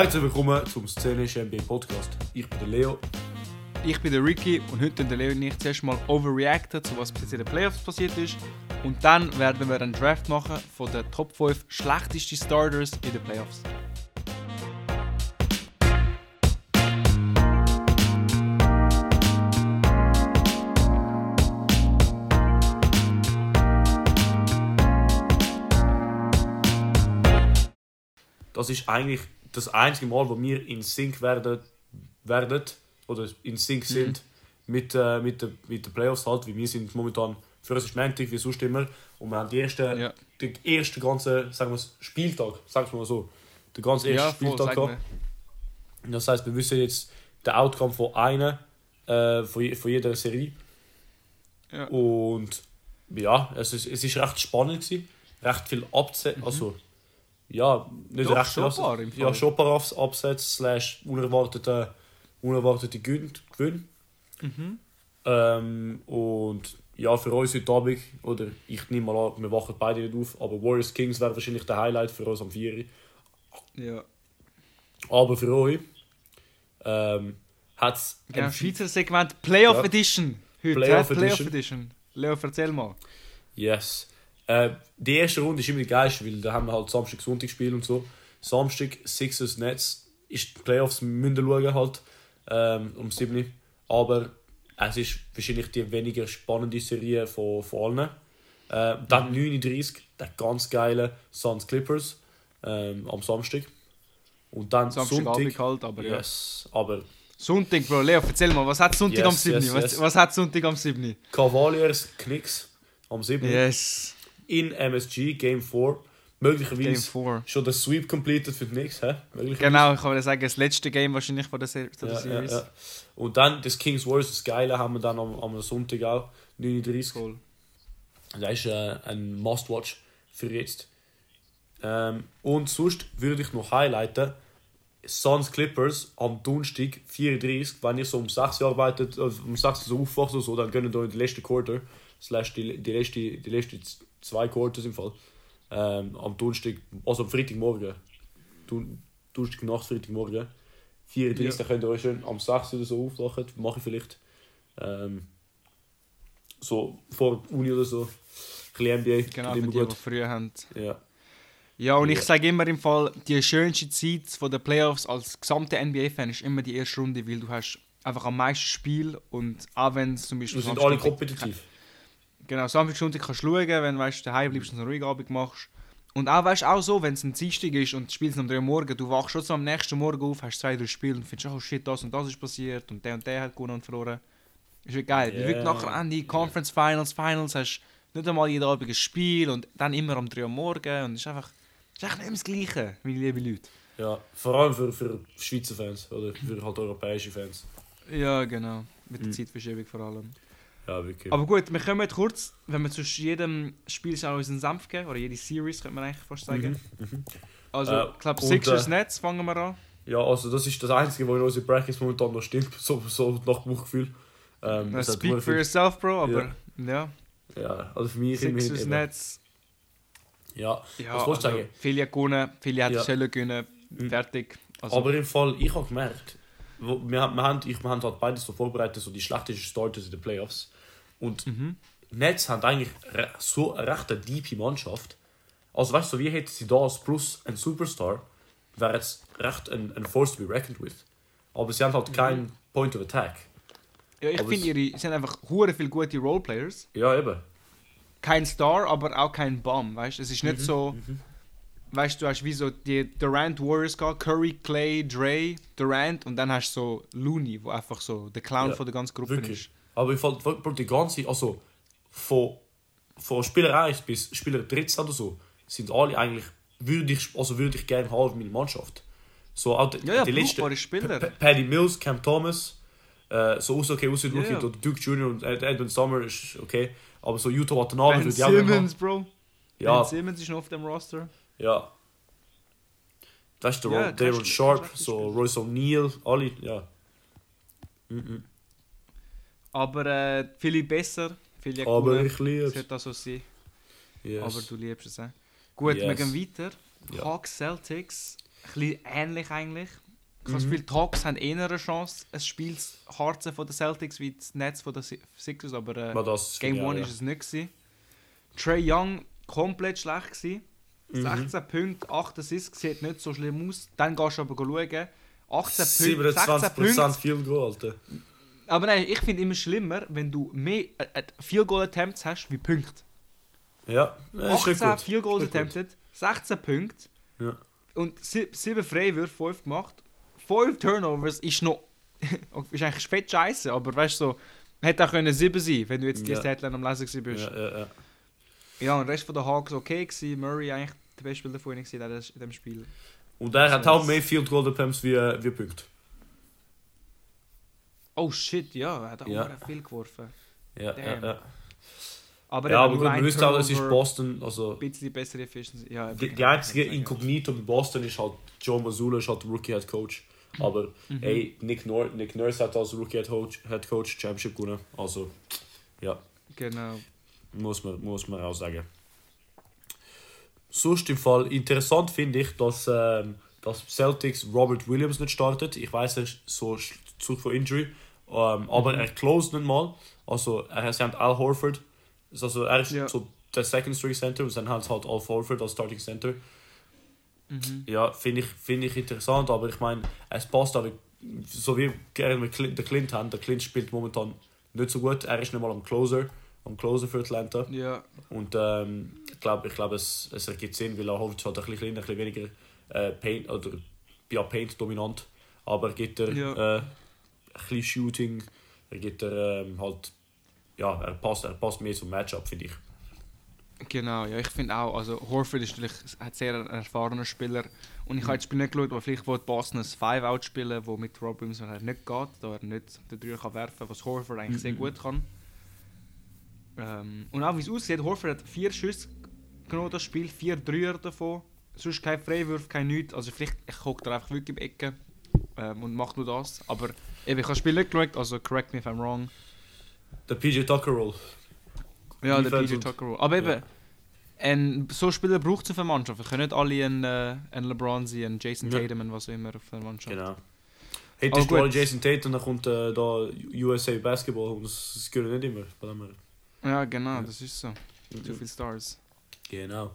Herzlich willkommen zum Szenischen NBA Podcast. Ich bin der Leo. Ich bin der Ricky und heute der Leo und ich zuerst mal overreacten zu was bis in den Playoffs passiert ist. Und dann werden wir einen Draft machen von den Top 5 schlechtesten Starters in den Playoffs. Das ist eigentlich das einzige Mal, wo wir in Sync werden, werden oder in Sync sind mit, äh, mit, den, mit den Playoffs halt, wie wir sind momentan für uns ist Montag, wie sonst immer. Und wir haben die erste, Ja. den ersten ganzen, sagen wir es, Spieltag, sagen wir mal so, den ganzen ersten Ja, voll, Spieltag gehabt. mir. Das heißt, wir wissen jetzt den Outcome von einer, äh, von, von jeder Serie. Ja. Und ja, es ist, es ist recht spannend gewesen. Recht viel Absätze, also ja, nicht. Doch, recht ein paar im Ja, Fall. schon ein paar Abs- Absätze slash unerwartete, unerwartete Gewinn. Mhm. Ähm, und ja, für uns heute Abend, oder ich nehme mal an, wir wachen beide nicht auf, aber Warriors Kings wäre wahrscheinlich der Highlight für uns am 4. Ja. Aber für euch ähm, hat es Genau, Schweizer Segment Playoff Ja. Edition. Heute, Playoff? Playoff Edition. Edition. Leo, erzähl mal. Yes. Äh, die erste Runde ist immer die geilste, weil da haben wir halt Samstag, Sonntag Spiel und so. Samstag, Sixers, Nets, ist die Playoffs müssen schauen halt, ähm, um 7 Aber es ist wahrscheinlich die weniger spannende Serie von, von allen. Äh, dann 39, der ganz geile Suns Clippers ähm, am Samstag. Und dann Samstagabend Sonntag. halt, aber ja. yes, aber Sonntag, Bro. Leo, erzähl mal, was hat Sonntag Yes, am 7? yes, was, yes. was hat Sonntag am 7? Cavaliers, Knicks am 7. Yes. In MSG, Game 4. Möglicherweise Game 4. schon der Sweep completed für die Knicks, hä? Genau, ich kann sagen, das letzte Game wahrscheinlich von der, Se Ja, ja, Series. ja. Und dann das Kings Warriors, das Geile, haben wir dann am, am Sonntag auch, 39. Cool. Das ist äh, ein Must-Watch für jetzt. Ähm, und sonst würde ich noch highlighten, Suns Clippers am Donnerstag 34, wenn ihr so um 6 Uhr arbeitet, äh, um 6 Uhr so aufwacht oder so, dann gehen ihr in die letzte Quarter, slash die, die, letzte, die letzte z- zwei Quarters im Fall, ähm, am Donnerstag, also am Freitagmorgen, Don- Donnerstag Nacht, Freitagmorgen, 34, Ja. könnt ihr euch schön am 6 oder so aufwachen, mache ich vielleicht, ähm, so vor Uni oder so, ein bisschen NBA, Genau, für die, die gut. früher haben. Ja. Ja, und ich Ja. sage immer im Fall, die schönste Zeit von den Playoffs als gesamter NBA-Fan ist immer die erste Runde, weil du hast einfach am meisten Spiel und auch wenn es zum Wir Beispiel... sind Samstag- alle kompetitiv. Genau, Samstag, Sonntag kannst du schauen, wenn du weißt, daheim bleibst und einen ruhigen Abend machst. Und auch, weißt, auch so, wenn es ein Dienstag ist und du spielst am 3 Uhr morgen, du wachst schon so am nächsten Morgen auf, hast zwei, drei Spiele und findest, oh shit, das und das ist passiert und der und der hat gewonnen und verloren. Ist wirklich geil. Yeah. Wirklich nachher an die Conference Finals, Finals hast du nicht einmal jeden Abend ein Spiel und dann immer am 3 Uhr morgen und es ist einfach, ist echt nicht mehr das Gleiche, meine lieben Leute. Ja, vor allem für, für Schweizer Fans oder für halt europäische Fans. Ja, genau. Mit der Mhm. Zeitverschiebung vor allem. Ja, wirklich. Aber gut, wir kommen kurz, wenn wir zu jedem Spiel auch unseren Senf geben, oder jede Series, könnte man eigentlich fast sagen. Mhm, mhm. Also, Äh, ich glaube, und, Sixers äh, Nets fangen wir an. Ja, also das ist das Einzige, was in unseren Brackets momentan noch stimmt, so, so nach Bauchgefühl. Ähm, hat speak for viel- yourself, Bro, aber ja. Ja, also für mich immerhin Sixers eben. Nets. Ja, Ja, Was also, sagen? viele gewonnen, viele hätten Ja. sollen gewinnen. Mhm. Fertig. Also, aber im Fall, ich habe gemerkt, wir, haben- wir, haben, ich, wir haben halt beides so vorbereitet, so die schlechtesten Starters in den Playoffs. Und Mhm. Nets haben eigentlich so eine recht eine deepe Mannschaft. Also weißt du, wie hätten sie das plus ein Superstar, wäre jetzt recht ein, ein Force to be reckoned with. Aber sie haben halt keinen Point of Attack. ja, ich finde, ihre sie sind einfach hure viele gute Roleplayers. Ja, eben. Kein Star, aber auch kein Bomb, weißt du? Es ist nicht Mhm, so, mhm. weißt du, du hast wie so die Durant Warriors gehabt, Curry, Clay, Dre, Durant und dann hast du so Looney, wo einfach so der Clown Ja, von der ganzen Gruppe Wirklich. ist. Aber ich fand wirklich die ganze, also von, von Spieler 1 bis Spieler 13 oder so, sind alle eigentlich, würde ich, also würde ich gerne haben in meiner Mannschaft. So auch die, Ja, ja, die letzten, Spieler. P- Paddy Mills, Cam Thomas, äh, so aus okay, aus Ja, Rookie, ja. oder Duke Jr. und Ed- Edwin Summer ist okay, aber so Utah Watanabe ich auch gerne Simmons, Bro. Ja, Ben Simmons ist noch auf dem Roster. ja. Das ist der Ja, Daryl Sharp, so. Royce O'Neal, alle, ja. Mhm. Aber äh, viele besser, viele Aber cooler. ich liebe Es das so sein. Yes. Aber du liebst es. Äh. Gut, wir Yes. gehen weiter. Ja. Hawks Celtics. bisschen ähnlich eigentlich. Ich habe das Gefühl, die Hawks haben eher eine Chance, ein Spiel zu harzen von den Celtics wie das Netz von den Si- Sixers, aber äh, Aber Game ja, 1 ja. ist es nicht. Gewesen. Trey Young komplett schlecht gewesen. Mhm. 16 Punkte, 8 Assists, sieht nicht so schlimm aus. Dann gehst du aber schauen. 18 Punkte, 16 27% Punkte. Field Goal, Alter. Aber nein, ich finde immer schlimmer, wenn du mehr äh, äh, Field Goal Attempts hast wie Punkte. Ja, ja ist nicht 18 gut. Field Goals Ist nicht gut. attempted, 16 Punkte Ja. und 7 Freiwürfe, 5 gemacht. 5 Turnovers ist noch. ist eigentlich fett scheiße, aber weißt du, so, hätte auch können 7 sein, wenn du jetzt die Ja. Statline am Lesen bist. Ja, ja, ja. Ja, und der Rest von der Hawks okay gewesen. Murray eigentlich der beste Spieler von ihnen gewesen in diesem- Spiel. Und er hat auch mehr Field Goal Attempts wie, äh, wie Punkte. Oh shit, ja, er hat auch Ja. ja. viel geworfen. Ja, ja, Damn. ja. Aber, Ja, aber gut, wir wissen auch, es ist Boston, also... Ein bisschen bessere Efficiency. Ja, Die, die einzige Inkognito bei Boston ist halt Joe Mazzulla, ist halt der Rookie Head Coach. Aber Mhm. ey, Nick, Nor Nick Nurse hat als Rookie Head Coach, Head Coach Championship gewonnen. Also, ja, Genau. muss man, muss man auch sagen. Sonst im Fall interessant finde ich, dass, ähm, dass Celtics Robert Williams nicht startet. Ich weiß, er ist so zurück von Injury. Ähm, aber Mhm. er closed nicht mal. Also, er hat Al Horford. Also, er ist Ja. so der Second String Center und dann hat halt Al Horford als Starting Center. Mhm. Ja, finde ich, finde ich interessant, aber ich meine, es passt aber, so wie gerne mit Clint, der Clint haben, der Clint spielt momentan nicht so gut, er ist nicht mal am Closer, am Closer für Atlanta Ja, und ähm, ich glaube, ich glaub, es, es ergibt Sinn, weil er hofft, halt ein bisschen kleiner, ein bisschen weniger äh, Paint, oder ja, Paint dominant, aber er gibt er Ja. äh, bisschen Shooting, er gibt er ähm, halt, ja, er passt, er passt mehr zum Matchup, finde ich. Genau, ja, ich finde auch, also Horford ist natürlich ein sehr erfahrener Spieler. Und ich habe das Spiel nicht geschaut, aber vielleicht wollte Boston ein Five-Out spielen, wo mit Rob Williams halt nicht geht, da er nicht den Dreier kann werfen was Horford eigentlich sehr gut kann. Ähm, und auch wie es aussieht, Horford hat vier Schüsse genommen das Spiel, vier Dreier davon, sonst kein Freiwurf, kein nichts, also vielleicht ich hockt er einfach wirklich im Ecke ähm, und macht nur das, aber eben, ich habe das Spiel nicht geschaut, also correct me if I'm wrong. Der PJ Tucker Roll. Ja, der PJ Tucker. Roll. Aber eben, Ja. ein, so Spieler braucht es auf einer Mannschaft. Wir können nicht alle ein, äh, ein LeBron sein, ein Jason Ja. Tatum und was auch immer auf einer Mannschaft. Genau. Ist gut. gerade Jason Tate und dann kommt äh, da USA Basketball und das, gehört nicht immer. Dem. Ja, genau, das ist so. Zu viele Stars. Genau.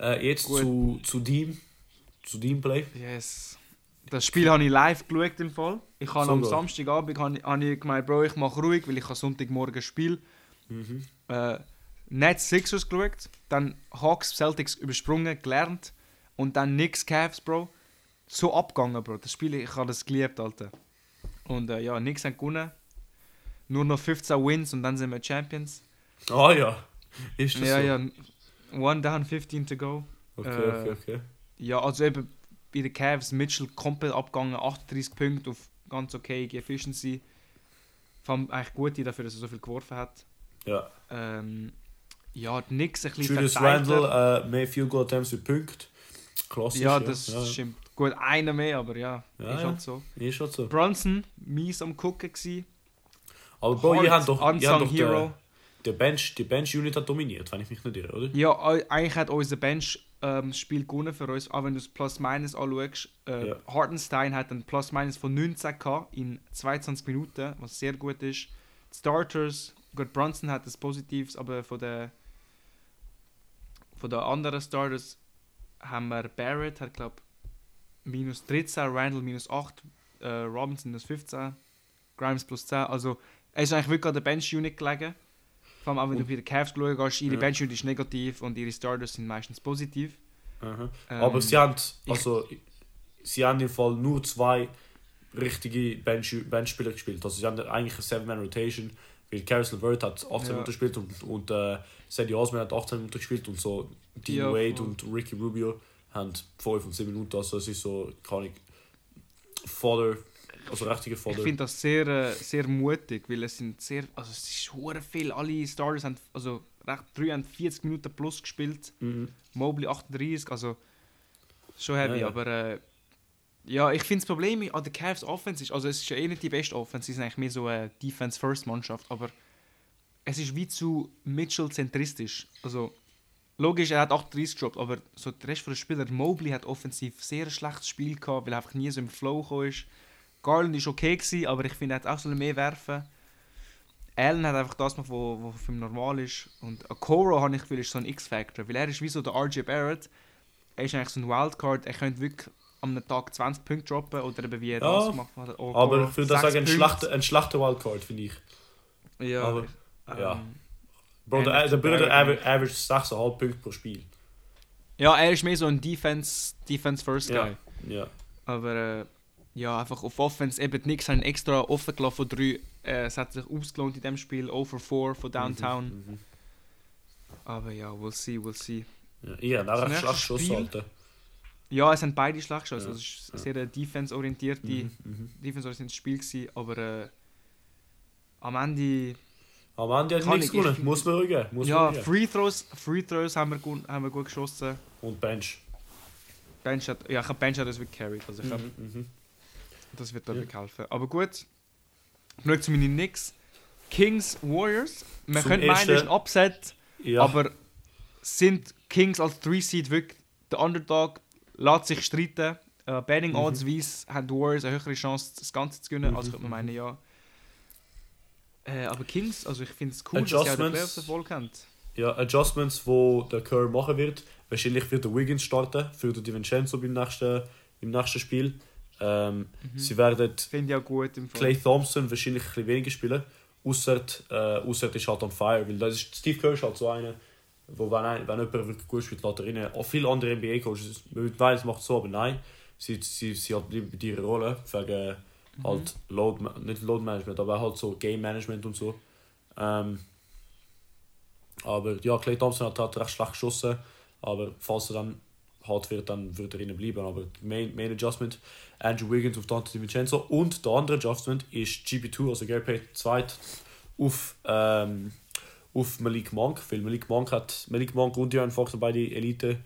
Äh, jetzt Gut. zu, zu Team. Zu Teamplay. Yes. Das Spiel habe ich live geschaut im Fall. Ich habe am. Samstagabend habe ich, habe ich gemeint, Bro, ich mache ruhig, weil ich habe Sonntagmorgen Spiel. Mhm. Äh, Nets Sixers geschaut, dann Hawks Celtics übersprungen, gelernt und dann Knicks Cavs, Bro. So abgegangen, Bro. Das Spiel, ich habe das geliebt, Alter. Und äh, ja, Knicks haben gewonnen. Nur noch 15 Wins und dann sind wir Champions. Ah ja. Ist das ja, so? ja. One down, 15 to go. Okay, Äh, okay, okay. Ja, also eben bei den Cavs Mitchell komplett abgegangen, 38 Punkte auf ganz okay Efficiency. Allem eigentlich gut dafür, dass er so viel geworfen hat. Ja. Ähm, ja, Knicks ein bisschen Julius. Randle, äh, mehr Field Goal Attempts wie Punkt. Klassisch. Ja, das ja. stimmt. Gut, einer mehr, aber ja, Ja, ist ja. halt so. Ist schon so. Brunson, mies am Gucken gsi. Aber Bro, ihr habt doch, ihr habt doch Hero. der, der Bench, die Bench-Unit hat dominiert, wenn ich mich nicht irre, oder? Ja, ei- eigentlich hat unser Bench ähm, Spiel gewonnen für uns, auch wenn du das Plus-Minus anschaust. Äh, Ja. Hartenstein hat ein Plus-Minus von 19 gehabt in 22 Minuten, was sehr gut ist. Die Starters, gut, Brunson hat das Positives, aber von der von den anderen Starters haben wir Barrett, hat glaube minus 13, Randall minus 8, äh, Robinson minus 15, Grimes plus 10. Also er ist eigentlich wirklich an der Bench-Unit gelegen. Vor allem auch wenn du Und- bei den Cavs schauen gehst, ihre Ja. Bench-Unit ist negativ und ihre Starters sind meistens positiv. Ähm, Aber sie haben, ich- also, sie haben im Fall nur zwei richtige Bench- Benchspieler gespielt. Also sie haben eigentlich eine Seven-Man-Rotation, weil Caris LeVert hat 18 Ja. Minuten gespielt und, und äh, Sadie Osman hat 18 Minuten gespielt und so Dean Ja, Wade und Ricky Rubio haben 5 und 7 Minuten. Also es ist so, kann ich, Fodder, also richtige Ich Fodder. finde das sehr, äh, sehr mutig, weil es sind sehr, also es ist hure viel. Alle Starters haben, also recht drei haben 40 Minuten plus gespielt, Mhm. Mobley 38, also schon heavy, Ja, ja. aber äh, ja, ich finde das Problem an der Cavs Offense ist, also es ist ja eh nicht die beste Offense, sie sind eigentlich mehr so eine Defense-First-Mannschaft, aber es ist wie zu Mitchell-zentristisch. Also logisch, er hat 38 gedroppt, aber so der Rest der Spieler, Mobley hat offensiv sehr ein schlechtes Spiel gehabt, weil er einfach nie so im Flow gekommen ist. Garland ist okay gewesen, aber ich finde, er hat auch so mehr werfen. Allen hat einfach das gemacht, was für ihn normal ist. Und Okoro, habe ich Gefühl, ist so ein X-Factor, weil er ist wie so der RJ Barrett. Er ist eigentlich so ein Wildcard, er könnte wirklich am Tag 20 Punkte droppen oder eben wie er Ja, das gemacht hat. Okoro, Aber ich würde sagen, ein schlechter, ein schlechter Wildcard, finde ich. Ja, aber- ähm, ja. Bro, der, der zu Bruder Barrett aver average 6,5 Punkte pro Spiel. Ja, er ist mehr so ein Defense, Defense First Ja. Guy. Ja. Aber äh, ja, einfach auf Offense eben nix haben extra offen gelassen von drei. Äh, es hat sich ausgelohnt in dem Spiel, over 4 von Downtown. Mhm. Aber ja, we'll see, we'll see. Ja, habt auch Das einen nächste schlechten Schuss, Spiel- Alter. Ja, es sind beide schlecht geschossen. Ja, Also es ja. war sehr ein defense-orientierte Mhm, mhm. defense-orientiertes Spiel, gewesen, aber äh, am Ende. Am Ende hat nichts ich- gewonnen. Muss man rügen. Muss ja, man. Free Throws, Free Throws haben wir, gut, haben wir gut geschossen. Und Bench. Bench hat, ja, ich habe Bench hat das wirklich carried. Also ich Mhm, mhm. Das wird da Ja. helfen. Aber gut, genug zu meinen Knicks. Kings Warriors. Man Zum könnte meinen, das ist ein Upset, Ja. aber sind Kings als 3-Seed wirklich der Underdog, lässt sich streiten. Äh, Betting Mhm. Odds weiss, haben die Warriors eine höhere Chance, das Ganze zu gewinnen, als Mhm, könnte man meinen, ja. Äh, aber Kings, also ich finde es cool, dass sie auch den Adjustments. Playoffs Erfolg haben. Ja, Adjustments, wo der Kerr machen wird. Wahrscheinlich wird der Wiggins starten für den DiVincenzo beim nächsten, im nächsten Spiel. Ähm, Mhm. Sie werden. Clay Thompson wahrscheinlich ein bisschen weniger spielen. Ausser, äh, ausser ist halt on fire. Weil das ist, Steve Kerr ist halt so einer, wo wenn, ein, wenn jemand wirklich gut spielt, lässt er rein. Auch viele andere NBA-Coaches, man meinen, es macht so, aber nein. Sie, sie, sie hat bei ihrer Rolle. Wegen halt Load, nicht Load Management, aber halt so Game Management und so. Ähm, aber ja, Clay Thompson hat, hat recht schlecht geschossen. Aber falls er dann hart wird, dann wird er innen bleiben. Aber Main, Main Adjustment, Andrew Wiggins auf Dante DiVincenzo. Und der andere Adjustment ist GP2, also Gary Payton zweit auf, ähm, auf Malik Monk. Weil Malik Monk hat Malik Monk und De'Aaron Fox beide Elite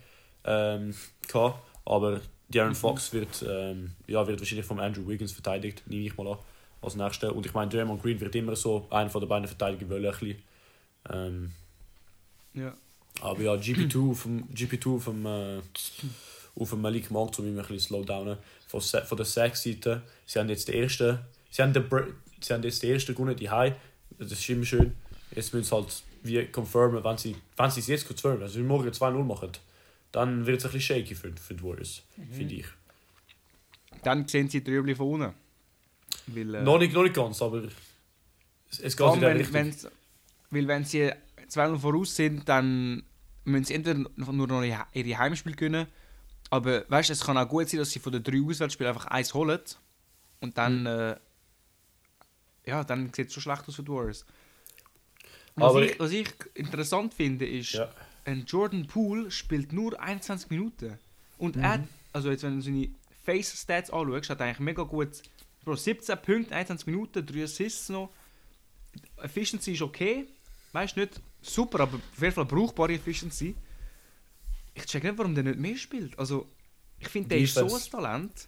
ähm, gehabt. Aber De'Aaron Fox wird, ähm, ja, wird wahrscheinlich von Andrew Wiggins verteidigt, nehme ich mal an, als nächster. Und ich meine, Draymond Green wird immer so einer von den beiden Verteidiger wollen. ein bisschen. Ähm, Ja. Aber ja, GP2 auf dem, GP2 auf dem, äh, auf dem Malik Monk, um ihn ein bisschen slowdownen. Von, von der Sack-Seite, sie haben jetzt den ersten, sie haben, den, Br- sie haben jetzt den ersten gewonnen, die High. Das ist immer schön. Jetzt müssen sie halt wie confirmen, wenn sie, wenn sie es jetzt confirmen, also wenn sie morgen 2-0 machen, dann wird es ein bisschen shaky für, für die Warriors, finde ich. Dann sehen sie die Rüebli von unten. Weil, äh, Noch, nicht, noch nicht ganz, aber es, es geht in der wenn, Richtung. weil wenn sie 2-0 voraus sind, dann müssen sie entweder nur noch ihre Heimspiele gewinnen, aber weißt, es kann auch gut sein, dass sie von den drei Auswärtsspielen einfach eins holen und dann, äh, ja, dann sieht es schon schlecht aus für die Warriors. Was, ich, was ich interessant finde, ist, Ja. ein Jordan Poole spielt nur 21 Minuten. Und Mhm. er, also jetzt, wenn du seine Face-Stats anschaust, hat er eigentlich mega gut. Bro, 17 Punkte, 21 Minuten, 3 Assists noch. Efficiency ist okay. Weißt du, nicht super, aber auf jeden Fall brauchbare Efficiency. Ich check nicht, warum der nicht mehr spielt. Also, ich finde, der ist so ein. Talent.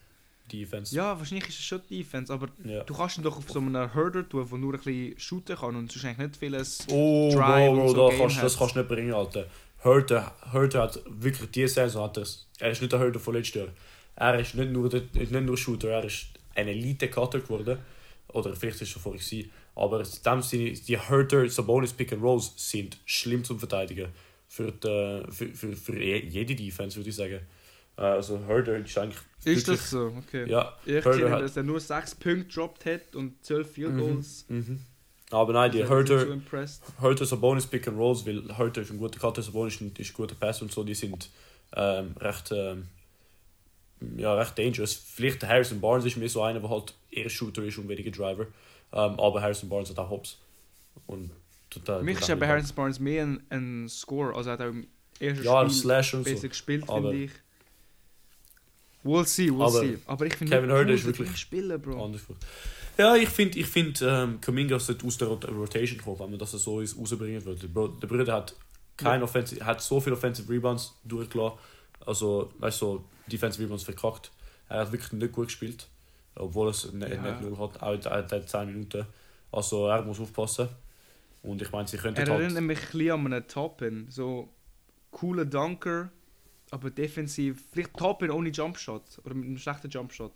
Defense. Ja, wahrscheinlich ist es schon Defense, aber Ja. du kannst ihn doch auf so einem Herder tun, der nur ein bisschen shooten kann und sonst eigentlich nicht vieles. Oh, Drive Bro, so da kannst, das kannst du nicht bringen, Alter. Hurter, Hurter hat wirklich diese Saison, hat er's- er ist nicht der Hurter von letztes Jahr. Er ist nicht nur, der, nicht nur Shooter, er ist ein Elite-Cutter geworden. Oder vielleicht ist er schon vorher gewesen. Aber in dem Sinne, die Hurter, Sabonis, Pick and Rolls sind schlimm zum Verteidigen. Für, die, für, für, für je- jede Defense, würde ich sagen. Äh, Also Hurter ist eigentlich Ist das so? Okay. Ja, Ich Herder hat- dass er nur 6 Punkte gedroppt hat und 12 Field Mhm. Goals. Mhm. Aber nein, die Ich bin nicht Hurter, so impressed. Hurter Sabonis Pick and Rolls, weil Hurter ist ein guter Cutter, Sabonis ist ein, guter Pass und so, die sind ähm, recht, ähm, ja, recht dangerous. Vielleicht der Harrison Barnes ist mehr so einer, der halt eher Shooter ist und weniger Driver. Ähm, aber Harrison Barnes hat auch Hops. Und Für mich ist ja bei Harrison Barnes mehr ein, ein Score. Also er hat auch im ersten Ja, Spiel Slash und besser so. gespielt, finde ich. We'll see, we'll Aber see. Aber ich finde Kevin cool, ist wirklich- spielen, Bro. anders. Ja, ich finde, ich find, ähm, Kaminga sollte aus der Rot Rotation kommen, wenn man das so ist, rausbringen würde. Der Bro- Der Bruder hat, kein Offensive, hat so viele Offensive Rebounds durchgelassen. Also, weißt du, so Defensive Rebounds verkackt. Er hat wirklich nicht gut gespielt. Obwohl es nicht, Ja. nicht nur hat, auch er hat 10 Minuten. Also, er muss aufpassen. Und ich meine, sie könnten Er halt. erinnert mich ein bisschen an einen Toppen. So, cooler Dunker, aber defensiv vielleicht top in ohne Jumpshot oder mit einem schlechten Jumpshot.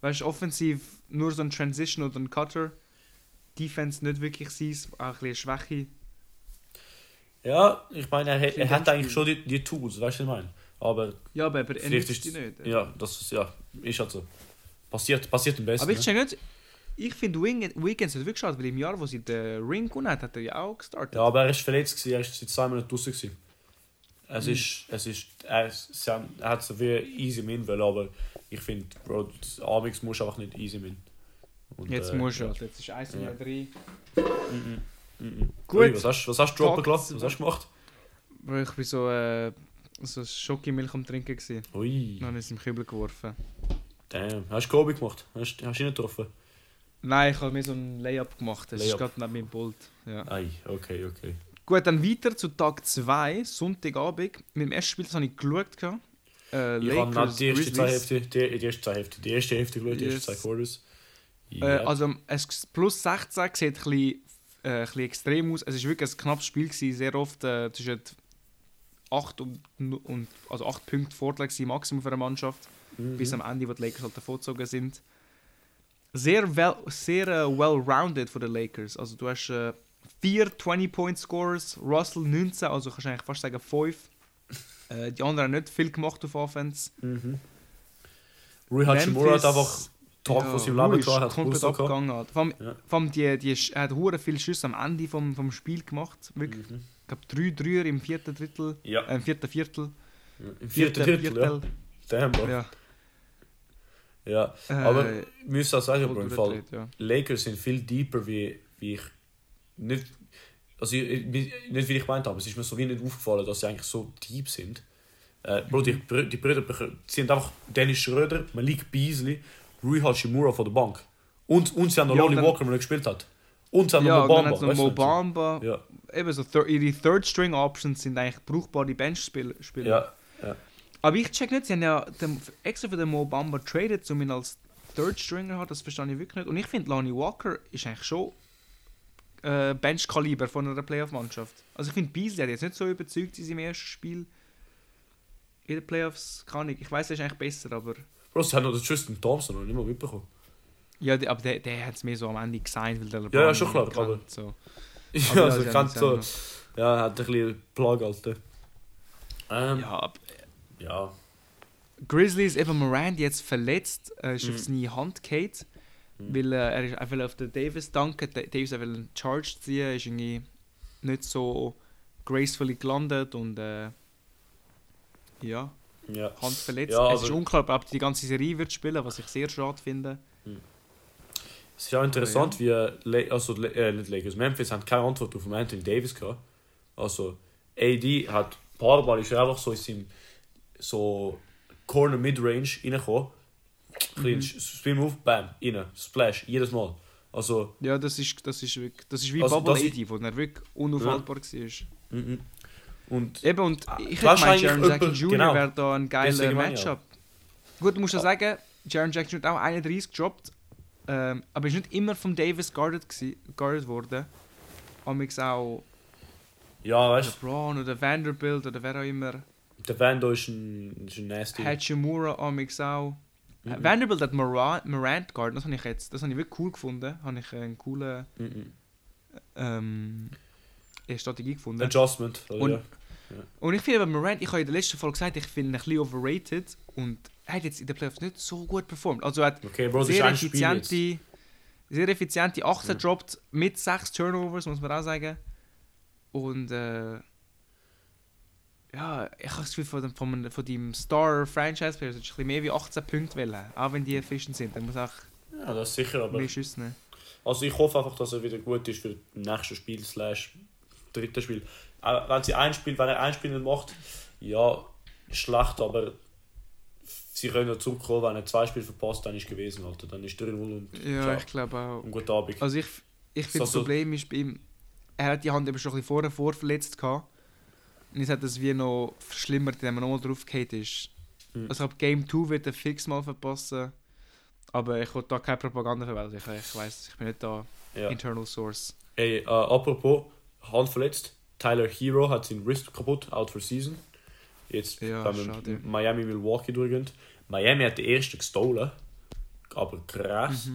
Weißt du, offensiv nur so ein Transition oder ein Cutter. Defense nicht wirklich sein, auch ein bisschen Schwäche. Ja, ich meine, er, hat- er hat eigentlich schon die, die Tools, weißt du, was ich meine? Aber Ja, aber, aber er nutzt ist die nicht. Ja, das ist, ja, ist halt so. Passiert, passiert am besten. Aber ich check nicht. Ich finde Wiggins hat wirklich schade, weil im Jahr, wo sie den Ring gewonnen hat, hat er ja auch gestartet. Ja, aber er ist verletzt, gewesen, er ist seit zwei Monaten draußen. gewesen. Es Mhm. ist, es ist, er, sie haben- er hat so wie easy min wollen, aber ich finde, Bro, Amix muss einfach nicht easy min. Und, Jetzt äh, musst du halt. Jetzt ist 1 ja. 3. Mhm. Mhm. Gut. Ui, was hast, was hast du droppen gelassen? Was hast du gemacht? Bro, ich war so, äh, so Schokimilch am Trinken. Gewesen. Ui, Dann habe ich es im Kübel geworfen. Damn. Hast du Kobe gemacht? Hast, hast du ihn getroffen? Nein, ich habe mir so ein Layup gemacht. Das ist Layup. gerade neben meinem Pult. Ja. Ei, okay, okay. Gut, dann weiter zu Tag 2, Sonntagabend. Mit dem ersten Spiel das habe ich geschaut. Äh, Ich habe die erste zwei. Hälfte, die, die erste zwei Hälfte, die erste Hälfte geschaut, die ersten Yes. zwei Quarters. Äh, also es plus 16 sieht ein bisschen, äh, ein bisschen extrem aus. Es war wirklich ein knappes Spiel, gewesen, sehr oft äh, zwischen 8 und, und also 8 Punkte Vorteil gewesen, Maximum für eine Mannschaft, Mhm. bis am Ende, wo die Lakers halt davongezogen sind. Sehr, well, sehr äh, well-rounded von den Lakers. Also du hast äh, vier 20-Point-Scores, Russell 19, also kannst du eigentlich fast sagen 5. Äh, die anderen haben nicht viel gemacht auf Offense. Mhm. Rui Hachimura hat einfach Tag von seinem Leben gehabt, hat komplett abgegangen. Alter. Vor allem, Ja. vor allem die, die, er hat hure viele Schüsse am Ende vom, vom Spiel gemacht. Wirklich. Mhm. Ich glaube, drei Dreier im vierten Drittel, Ja, äh, im vierten Viertel. im vierten Viertel, ja. Damn, ja. Ja, Äh, aber ich muss auch sagen, im Fall, erklärt, ja. Lakers sind viel deeper, wie, wie ich nicht, also ich, nicht wie ich meint habe, es ist mir so wie nicht aufgefallen, dass sie eigentlich so deep sind. Äh, Bro, die, die Brüder sind einfach Dennis Schröder, Malik Beasley, Rui Hachimura von der Bank. Und, und sie haben noch Ja, Lonnie dann- Walker, der nicht gespielt hat. Und sie haben Ja, noch dann Mobamba. es noch Mobamba. Ja, Eben so, ihre Third-String-Options sind eigentlich brauchbare Bench-Spieler. ja, ja. Aber ich check nicht, sie haben ja den, extra für den Mobamba traded, um ihn als Third-Stringer hat, das verstehe ich wirklich nicht. Und ich finde, Lonnie Walker ist eigentlich schon äh, Bench-Kaliber von einer Playoff-Mannschaft. Also ich finde, Beasley hat jetzt nicht so überzeugt in seinem ersten Spiel. In den Playoffs kann ich. Ich weiß, er ist eigentlich besser, aber. Bro, sie haben noch den Tristan Thompson noch nicht mal mitbekommen. Ja, aber der, der hat es mir so am Ende gesigned, weil der LeBron Ja, ja, schon klar, aber- kennt, so. Ja, Aber also kann sie so, ja, hat ein bisschen Plage, Alter. Ähm, Ja, ja. Grizzlies, eben Morant jetzt verletzt, äh, ist Mhm. auf seine Hand gefallen, Mhm. weil äh, er ist einfach auf den Davis danken. Da- Davis will einen Charge ziehen, ist irgendwie nicht so gracefully gelandet und äh, ja, ja. Hand verletzt. Ja, es ist aber- unklar, ob er die ganze Serie wird spielen, was ich sehr schade finde. Es ist auch interessant, wie Le also, Le äh, nicht Lakers, Memphis haben keine Antwort auf Anthony Davis gehabt. Also, AD hat ein paar Mal ist er einfach so in seinem so Corner Midrange reingekommen. Mhm. Spin Move, bam, rein, Splash, jedes Mal. Also, Ja, das ist, das ist, wirklich, das ist wie Also, Bubble das- 80, wo er wirklich unaufhaltbar war. mhm. und Eben, und ich hätte du gemeint, Jaron Jackson Jr. genau. wäre da ein geiler Matchup. Gut, du musst ja sagen, Jaron Jackson hat auch 31 gedroppt, ähm, aber ist nicht immer von Davis guarded, guarded worden. Amix auch ja, weißt LeBron oder Vanderbilt oder wer auch immer. Der Vando ist ein, ist ein nasty. Hachimura, Amix auch. Mhm. Vanderbilt hat Morant, Morant guarded, das habe ich jetzt, das habe ich wirklich cool gefunden. Habe ich einen coolen Mhm. ähm, äh, Strategie gefunden. Adjustment. Oder, Und- ja. Und ich finde bei Morant, ich habe in der letzten Folge gesagt, ich finde ihn ein bisschen overrated und er hat jetzt in den Playoffs nicht so gut performt. Also er hat Okay, Bro, sehr effiziente, sehr effiziente 18 Ja. droppt mit 6 Turnovers, muss man auch sagen. Und äh, ja, ich habe das Gefühl, von, dem- von, von deinem Star-Franchise-Player solltest du ein bisschen mehr wie 18 Punkte wählen. Auch wenn die efficient sind, dann muss auch Ja, das ist sicher, aber... mehr Schüsse nehmen. Also ich hoffe einfach, dass er wieder gut ist für das nächste Spiel slash dritte Spiel. Wenn sie ein Spiel, wenn er ein Spiel nicht macht, ja, schlecht, aber sie können ja zurückkommen, wenn er zwei Spiele verpasst, dann ist gewesen, Alter. Dann ist 3-0 und Ja, ciao. ich glaube auch. Und guten Abend. Also ich, ich finde, das Problem ist bei ihm, er hat die Hand eben schon ein bisschen vorher vorverletzt gehabt. Und jetzt hat das wie noch verschlimmert, indem er nochmal draufgefallen ist. Mhm. Also ab Game 2 wird er fix mal verpassen. Aber ich will da keine Propaganda verwenden. Ich, ich weiß, ich bin nicht da ja. Internal Source. Ey, äh, apropos, Hand verletzt, Tyler Hero hat seinen Wrist kaputt, out for season. Jetzt, Ja, wenn schade. Miami Milwaukee durchgehen. Miami hat den ersten gestohlen. Aber krass.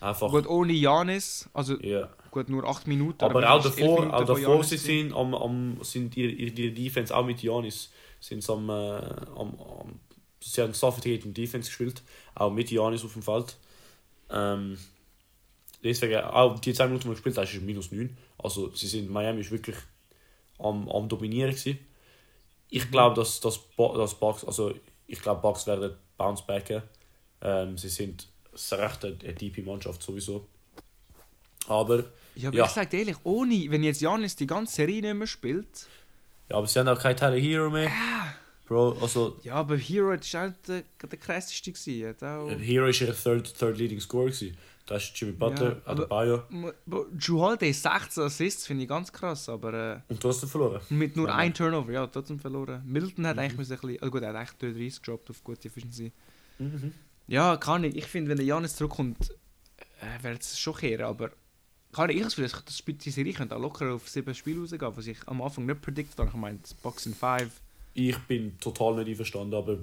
Einfach. Mhm. Gut, ohne Janis, also Ja. Gut, nur 8 Minuten. Aber wir auch davor, Minuten auch davor sie sind, am, am, sind ihre, ihre Defense auch mit Janis sind sie am, äh, am, am sie haben suffocating Defense gespielt, auch mit Janis auf dem Feld. Ähm, deswegen, auch die 10 Minuten, die wir gespielt haben, ist minus 9. Also sie sind, Miami ist wirklich am, am dominieren gewesen. Ich glaube, dass das dass Bucks, also ich glaube, Bucks werden bounce backen. Ähm, sie sind recht eine, eine tiefe Mannschaft sowieso. Aber Ja, aber Ja. ich sag dir ehrlich, ohne, wenn jetzt Janis die ganze Serie nicht mehr spielt. Ja, aber sie haben auch keinen Tyler Hero mehr. Bro, also Ja, aber Hero ist auch der, der krasseste gewesen. Auch... Hero ist ihr third, third leading scorer gewesen. Das ist Jimmy Butler, Ja, ja, Adebayo. Drew Holiday 16 Assists finde ich ganz krass, aber äh, Und du hast ihn verloren. mit nur Ja. ein Turnover, ja, trotzdem verloren. Middleton hat Mhm. eigentlich müssen ein bisschen, also gut, er hat eigentlich 30 gedroppt auf gute Efficiency. Mhm. Ja, kann ich. Ich finde, wenn der Janis zurückkommt, äh, wird es schon kehren, aber kann ich, das Gefühl, das- das die Serie könnte auch locker auf 7 Spiele rausgehen, was ich am Anfang nicht predicted habe. Ich meine, Box in 5. Ich bin total nicht einverstanden, aber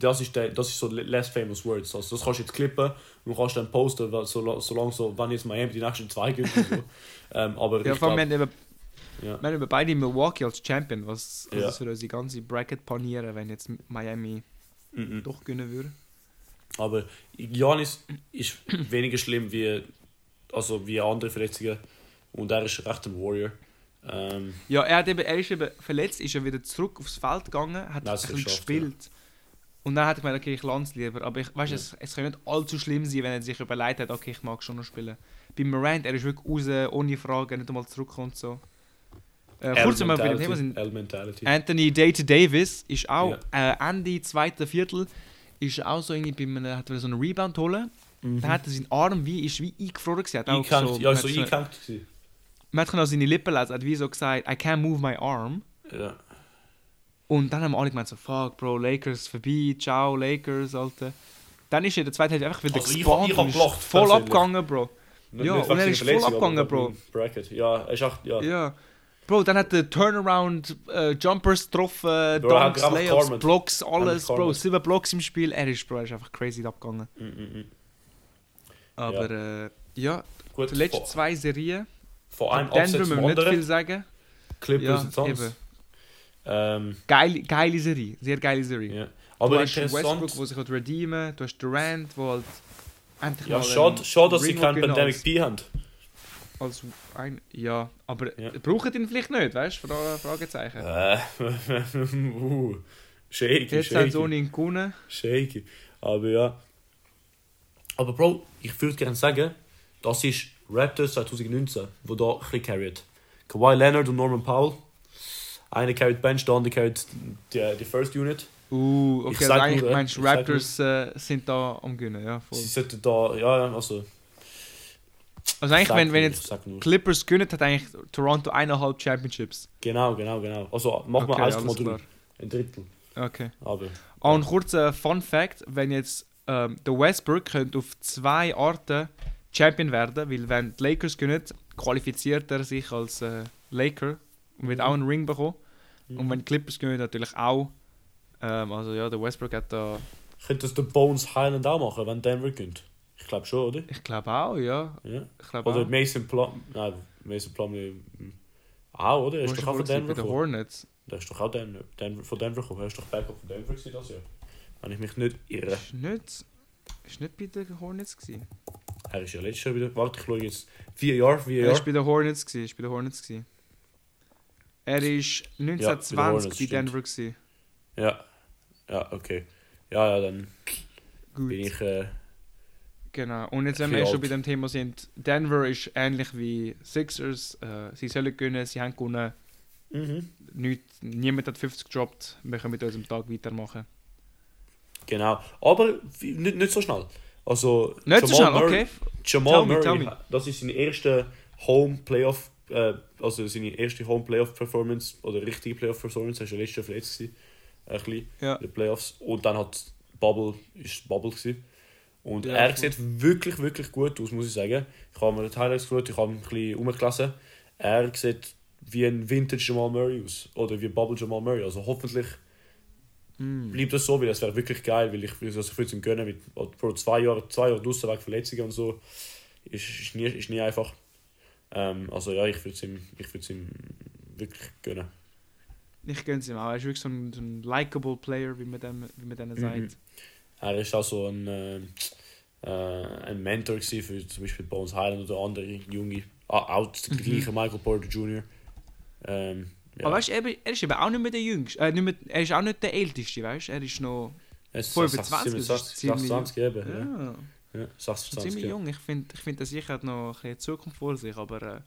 das ist, der, das ist so less famous words. Also das kannst du jetzt klippen und kannst dann posten, weil so, solange so, wenn jetzt Miami die nächsten zwei gibt. So. ähm, aber Ja, ich glaub, wir haben, eben, ja. wir haben eben beide Milwaukee als Champion, was also Ja. das würde unsere ganze Bracket panieren, wenn jetzt Miami Mhm. doch gewinnen würde. Aber Janis ist weniger schlimm wie, also wie andere Verletzungen. Und er ist recht ein Warrior. Ähm, Ja, er, hat eben, er ist eben verletzt, ist er wieder zurück aufs Feld gegangen, hat ein bisschen gespielt. Und dann hat ich gemeint, okay, ich lande es lieber. Aber ich weiß, es, es kann nicht allzu schlimm sein, wenn er sich überlegt hat, okay, ich mag schon noch spielen. Bei Morant, er ist wirklich raus, ohne Frage, nicht einmal zurückkommt. So. Äh, kurz einmal bei dem Thema sind. Anthony Data Davis ist auch äh, Ende zweiten Viertel ist auch so irgendwie bei einem, hat so einen Rebound holen. Mhm. Dann hat er seinen Arm wie ist wie eingefroren gewesen. Hat auch so, ja, so so- eingehängt gewesen. man hat auch seine Lippen lesen, hat wie so gesagt, I can't move my arm. Ja. Und dann haben alle gemeint so, fuck, Bro, Lakers vorbei, ciao, Lakers, Alter. Dann ist er in der zweiten Hälfte einfach wieder Also ich gespawnt ich ist gelacht, voll abgegangen, Bro. Nicht- Ja, nicht und er ist voll abgegangen, Bro. Bracket. Ja, er ist echt, ja. Ja. Bro, dann hat der Turnaround, äh, Jumpers getroffen, Bro, er Dunks, Layups. Blocks, alles, Bro. Sieben Blocks im Spiel. Er ist, Bro, er ist einfach crazy abgegangen. Mm, mm, Aber äh, ja, Gut, die letzten von, zwei Serien. von einem Denver Absatz müssen zum wir nicht viel anderen. sagen. Clippers Ja, und Suns. Ähm, Geile, geile Serie, sehr geile Serie. ja. du Aber hast Westbrook, der sich halt redeemen Du hast Durant, der halt endlich Ja, mal schade, einen schade, dass sie keinen Pandemic P haben. Als ein, ja, aber Ja. braucht ihn vielleicht nicht, weißt du? Fra Fragezeichen. Äh, uh, shaky, Jetzt haben sie shaky. ohne ihn gewonnen. Shaky. Aber ja. Aber Bro, ich würde gerne sagen, das ist Raptors 2019, wo da ein bisschen carried. Kawhi Leonard und Norman Powell. Einer carried Bench, der andere carried die, die First Unit. Uh, Ich okay, sag also eigentlich nur, meinst du, ich Raptors äh, sind da am Gewinnen, ja. Voll. Sie sollten da, ja, ja, also. Also eigentlich, wenn, wenn nur, jetzt nur. Clippers gewinnen, hat eigentlich Toronto eineinhalb Championships. Genau, genau, genau. Also mach mal Okay, alles 1,3. klar. Ein Drittel. Okay. Aber. Ah, und kurzer Fun Fact, wenn jetzt ähm, der Westbrook könnte auf zwei Arten Champion werden, weil wenn die Lakers gewinnen, qualifiziert er sich als äh, Laker und wird Mhm. auch einen Ring bekommen. Mhm. Und wenn die Clippers gewinnen, natürlich auch. Ähm, also ja, der Westbrook hat da, Könnte das der Bones Highland auch machen, wenn Denver gönnt? Ich glaube schon, oder? ich glaube auch, ja. Ja. Ich glaube Oder auch. Mason Plum. Nein, Mason Plumlee. mm, Auch, oder? Er ist doch auch von Denver gekommen. Hornets. Der ist doch auch Denver, Denver, von Denver gekommen. Er ist doch Backup von Denver gewesen das Jahr. Wenn ich mich nicht irre. Ist nicht, ist nicht bei den Hornets gewesen. Er ist ja letztes Jahr wieder. Warte, ich schaue jetzt. Vier Jahre, vier Er Jahre. ist bei den Hornets gewesen. Ist bei den Hornets gewesen. Er ist 1920 Hornets, bei stimmt. Denver gewesen. Ja. Ja, okay. Ja, ja, dann Gut. bin ich. Äh, Genau. Und jetzt, wenn wir bisschen schon bei alt. dem Thema sind, Denver ist ähnlich wie Sixers. Äh, sie sollen gewinnen, sie haben gewonnen. mhm. Nicht, niemand hat 50 gedroppt. Wir können mit unserem Tag weitermachen. Genau. Aber nicht, nicht so schnell. Also. Nicht so Jamal schnell, Murray- okay. Jamal Tell me, tell Murray, me. das ist seine erste Home Playoff, äh, also seine erste Home Playoff Performance oder richtige Playoff Performance. Er war ja letztes Jahr verletzt gewesen, ein bisschen Ja. in den Playoffs und dann hat Bubble ist Bubble gewesen. Und Ja, er voll. sieht wirklich wirklich gut aus, muss ich sagen. Ich habe mir die Highlights geschaut, ich habe ein bisschen rumgelassen. Er sieht wie ein Vintage Jamal Murray aus. Oder wie Bubble Jamal Murray. Also hoffentlich Mm. bleibt das so, weil das wäre wirklich geil, weil ich, würde es ihm gönnen. Mit, Bro, zwei Jahre, zwei Jahre draussen weg Verletzungen und so. Ist, ist, nie, ist nie einfach. Ähm, also ja, ich würde es ihm, ich ihm wirklich gönnen. Ich gönn's ihm auch. Er ist wirklich so ein, so ein likable Player, wie man, dem, wie man denen sagt. Mhm. Er ist auch so ein, äh, äh, ein Mentor für zum Beispiel Bones Highland oder andere junge, ah, auch der gleiche Michael Porter Jr. Ähm, ja. Aber weißt du, eben, er ist eben auch nicht mehr der Jüngste. Äh, mehr, er ist auch nicht der Älteste, weißt du? Er ist noch. Es ist 25, das ist 26, ziemlich- 26 eben. Ja, Ja. Ja, schon 26, ziemlich ja. jung. Ich finde, ich find, dass ich hat noch ein bisschen Zukunft vor sich, aber. Äh.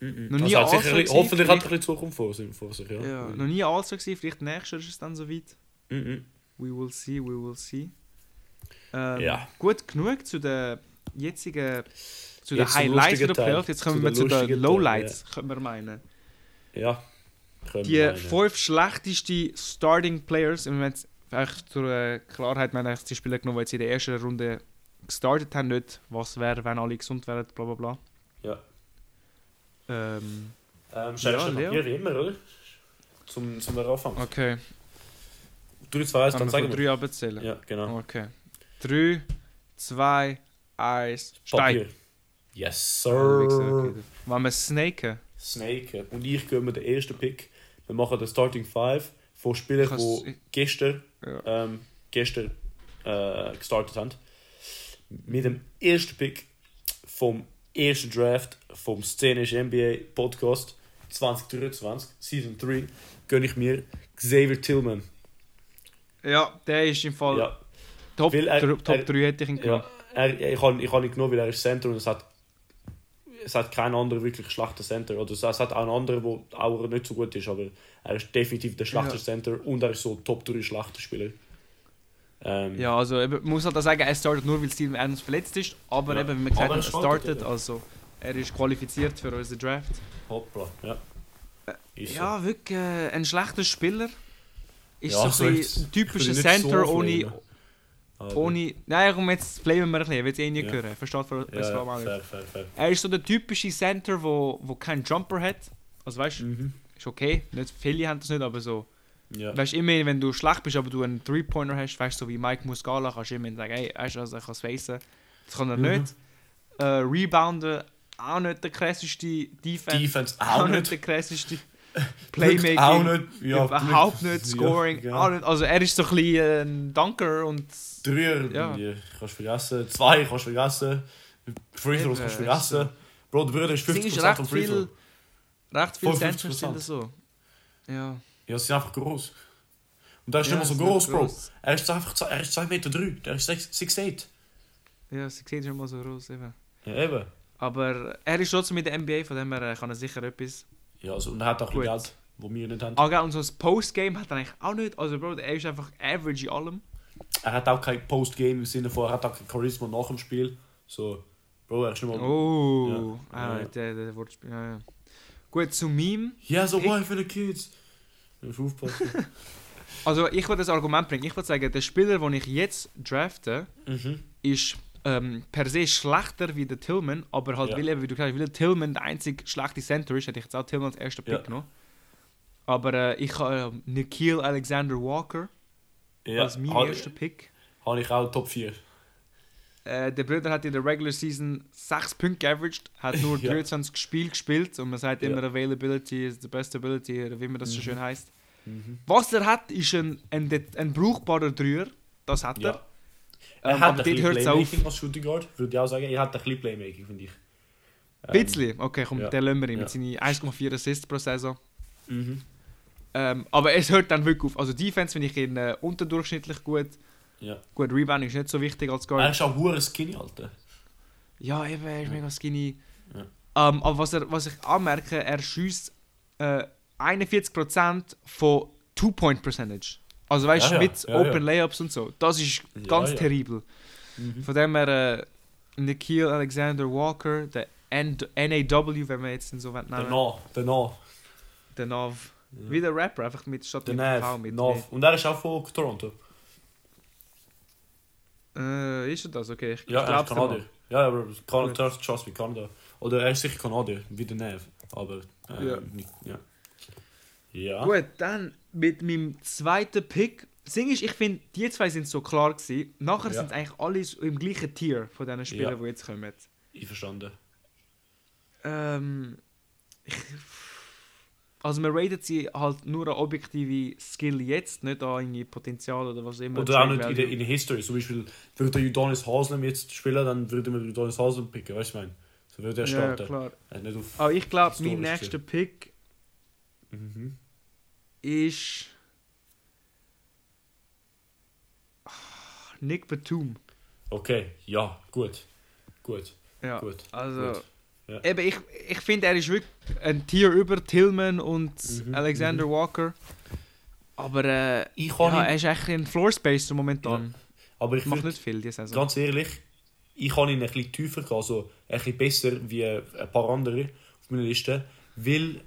Noch nie also hat sicher, hoffentlich hat er ein bisschen Zukunft vor sich. Vor sich ja. ja. noch nie All-Star gewesen, vielleicht nächstes Jahr ist es dann soweit. Mhm. We will see, we will see. Ähm, Ja. Gut, genug zu den jetzigen. Zu den Jetzt Highlights der. Playoffs. Jetzt kommen wir zu den lustigen Teil, Lowlights, könnte man meinen. Ja. Die meinen. fünf schlechtesten Starting Players, im Moment einfach zur äh, Klarheit, wir haben die Spieler genommen, die jetzt in der ersten Runde gestartet haben, nicht was wäre, wenn alle gesund wären, bla bla bla. Ja. Ähm, Ähm, Ja, ja, Leo. Papier wie immer, oder? Zum, zum Anfang. okay, 3, 2, 1, kann dann sagen wir. drei abzählen? Ja, genau. Okay. 3, 2, 1, Stein. Papier. Yes, Oh, wie sir. Wollen wir snaken? Snake. Und ich gehe mit den ersten Pick. Wir machen den Starting 5 von Spielern, die gestern, Ja. ähm, gestern äh, gestartet haben. Mit dem ersten Pick vom ersten Draft vom Szenisch NBA Podcast 2023, Season 3, gönne ich mir Xavier Tillman. Ja, der ist im Fall Ja, Top, er- Top er- 3 hätte ich ihn genommen. ja er, ich habe ich hab ihn genommen, weil er ist Center und es hat, es hat keinen anderen wirklich schlechten Center. Oder es hat auch einen anderen, der auch nicht so gut ist, aber er ist definitiv der schlechte Ja. Center und er ist so Top 3 schlechter Spieler. Ähm, Ja, also eben, man muss halt auch sagen, er startet nur, weil Steven Adams verletzt ist. Aber Ja. eben, wie wir gesagt haben, er startet, also er ist qualifiziert für unseren Draft. Hoppla, ja. Ist so. Ja, wirklich äh, ein schlechter Spieler. Ist Ja, so ein, typischer ich Center so ohne. Aber- ohne... Nein, komm, jetzt flamen wir ein bisschen, wird eh nie Ja. hören. Versteht vor ja, nicht. fair, fair, fair. Er ist so der typische Center, wo, wo keinen Jumper hat. Also weißt du, Mhm. ist okay. Nicht viele haben das nicht, aber so... Ja. Weißt du, immer wenn du schlecht bist, aber du einen Three-Pointer hast, weißt du, so wie Mike Muscala, kannst du immer sagen, hey, weißt du, also ich kann es facen. Das kann er Mhm. nicht. Äh, Rebounden, auch nicht der krasseste Defense. Defense auch auch nicht nicht. der krasseste Playmaking. Auch nicht. Ja, überhaupt nicht. Scoring. Ja, auch nicht. Also er ist so ein bisschen ein Dunker und... Dreier, Ja. kannst du vergessen. Zwei kannst vergessen. Free Throws kannst ist vergessen. Bro, der Bruder ist Es 50% ist vom recht Free Throw. Recht viel 55%. Centers sind so. Ja. Ja, sie sind einfach groß. Und er ist Ja, mal so groß, Bro. gross. Er ist einfach zwei- er ist 2 Meter 3. Der ist 6'8. Ja, sie sehen schon mal so groß eben. Ja, eben. Aber er ist trotzdem mit der NBA, von dem her kann er sicher etwas... Ja, also, und er hat auch ein Geld, das wir nicht haben. Ah, und so das Postgame hat er eigentlich auch nicht. Also, Bro, er ist einfach average in allem. Er hat auch kein Postgame im Sinne von, er hat auch kein Charisma nach dem Spiel. So, Bro, er ist nicht mal... Oh, Ja. ah, Ja. der, der Wortspiel. Ja, ja. Gut, zu Meme. He has a Pick. wife and a kids. Du musst aufpassen. Also, ich würde das Argument bringen. Ich würde sagen, der Spieler, den ich jetzt drafte, mhm. ist ähm, per se schlechter wie der Tillman, aber halt, Ja. weil, wie du gesagt hast, weil der Tillman der einzige schlechte Center ist, hätte ich jetzt auch Tillman als erster Pick Ja. genommen. Aber äh, ich habe äh, Nikhil Alexander Walker Ja, als mein habe erster Pick. hab ich auch Top 4. Äh, der Bruder hat in der Regular Season 6 Punkte geaveraged, hat nur Ja. 23 Spiele gespielt und man sagt Ja. immer Availability is the best ability, oder wie man das so Mhm. schön heißt. Mhm. Was er hat, ist ein, ein, ein, ein brauchbarer Dreier. Das hat er. Ja. Er Ähm, hat aber ein bisschen auf. Playmaking als Shooting Guard, würde ich auch sagen. Er hat ein bisschen Playmaking, finde ich. Ein bisschen. Okay, komm, ja. der lassen wir ihn Ja. mit seinen 1,4 Assists pro Saison. Mhm. Ähm, aber es hört dann wirklich auf. Also Defense finde ich ihn äh, unterdurchschnittlich gut. Ja. Gut, Rebounding ist nicht so wichtig als Guard. Er ist auch hure skinny, Alter. Ja, eben, er ist mega skinny. Ja. Ähm, aber was, er, was ich anmerke, er schießt äh, 41% von Two-Point-Percentage. Also weißt du, Ja, ja. mit Ja, ja. Open Layups und so. Das ist Ja, ganz ja. terribel. Mhm. Von dem her, äh, Nikhil Alexander Walker, der NAW, wenn wir jetzt ihn so nennen. Der Nah, der Nah. Der Nav. Ja. Wie der Rapper, einfach mit statt Der mit Nav. V, mit Nav. Und er ist auch von Toronto. Äh, ist er das? Okay, ich, Ja, dir Kanadier. Ja, aber. Kanada, trust me, Kanada. Oder er ist sicher Kanadier, wie der Nav. aber äh, Ja. nicht, ja. Ja. Gut, dann mit meinem zweiten Pick. Das Ding ist, ich finde, die zwei sind so klar gewesen. Nachher Ja. sind eigentlich alle so im gleichen Tier von diesen Spielern, Ja. die jetzt kommen. Ich verstanden. Ähm, ich, also man ratet sie halt nur an objektive Skill jetzt, nicht an irgendwie Potenzial oder was immer. Oder auch nicht in der, in der History. Zum Beispiel, würde Udonis Haslem jetzt spielen, dann würde man Udonis Haslem picken, weißt du, was ich meine? So würde er Ja, starten. klar. Äh, nicht auf, Aber ich glaube, mein nächster Pick mhm. ist. Nick Batum. Okay, ja, gut. Gut, Ja. gut. Also, gut. Ja. eben, ich, ich finde, er ist wirklich ein Tier über Tillman und Mhm, Alexander Walker. Aber äh, Ich kann ja, ihn- er ist echt ein Floor Spacer momentan. Aber ich Macht würde, nicht viel, die Saison. ganz ehrlich, ich kann ihn ein bisschen tiefer gehen, also ein bisschen besser wie ein paar andere auf meiner Liste, weil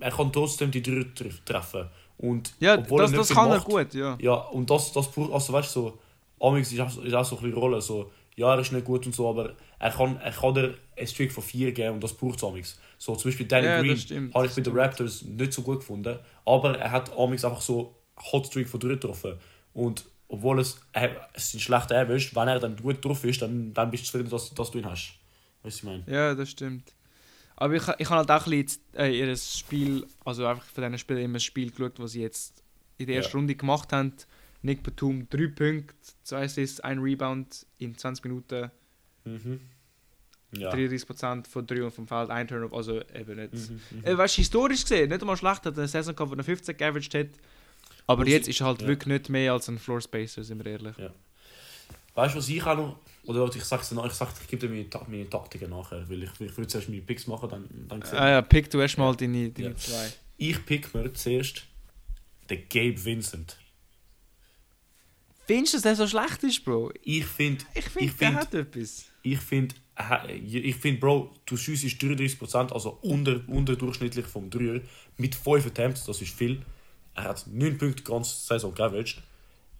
er kann trotzdem die drei tre- treffen. Und ja, obwohl das, nicht das kann er macht, gut, ja. Ja, und das, das also weißt du, so, Amix ist auch, ist auch so ein bisschen Rolle, so, ja, er ist nicht gut und so, aber er kann, er kann dir einen Streak von 4 geben und das braucht Amix. So, zum Beispiel Danny Ja, Green stimmt, habe ich bei den. Raptors nicht so gut gefunden, aber er hat Amix einfach so Hot Streak von 3 getroffen. Und obwohl es, er, es ist schlecht erwischt, wenn er dann gut drauf ist, dann, dann bist du zufrieden, dass, dass du ihn hast. Weißt du, was ich meine? Ja, das stimmt. Aber ich, ich habe halt auch ein bisschen äh, ihr Spiel, also einfach von diesen Spielern immer ein Spiel geschaut, was sie jetzt in der Ja. ersten Runde gemacht haben. Nick Batum 3 Punkte, 2 Assists, 1 Rebound in 20 Minuten, Mhm. Ja. 33% von 3 und vom Feld, 1 Turnover, also eben nicht. Mhm, mhm. Äh, weißt du, historisch gesehen, nicht einmal schlecht, hat eine Saison gehabt, wo er 15 geaveraged hat. Aber Und jetzt sie- ist er halt ja. wirklich nicht mehr als ein Floor Spacer, sind wir ehrlich. Weißt du, was ich auch noch. Oder ich sag's dir ich, sag, ich gebe dir meine, Ta- meine Taktiken nachher, weil ich, ich will zuerst meine Picks machen, dann, dann sehen wir. Ah ja, pick du erstmal deine, deine Ja. zwei. Ich pick mir zuerst den Gabe Vincent. Findest du, dass der so schlecht ist, Bro? Ich finde, Ich Ich finde, der find- hat etwas. ich finde, ich finde, Bro, du schiessest 33%, also unter, unterdurchschnittlich vom Dreier, mit 5 Attempts, das ist viel. Er hat 9 Punkte die ganze Saison geaveraged.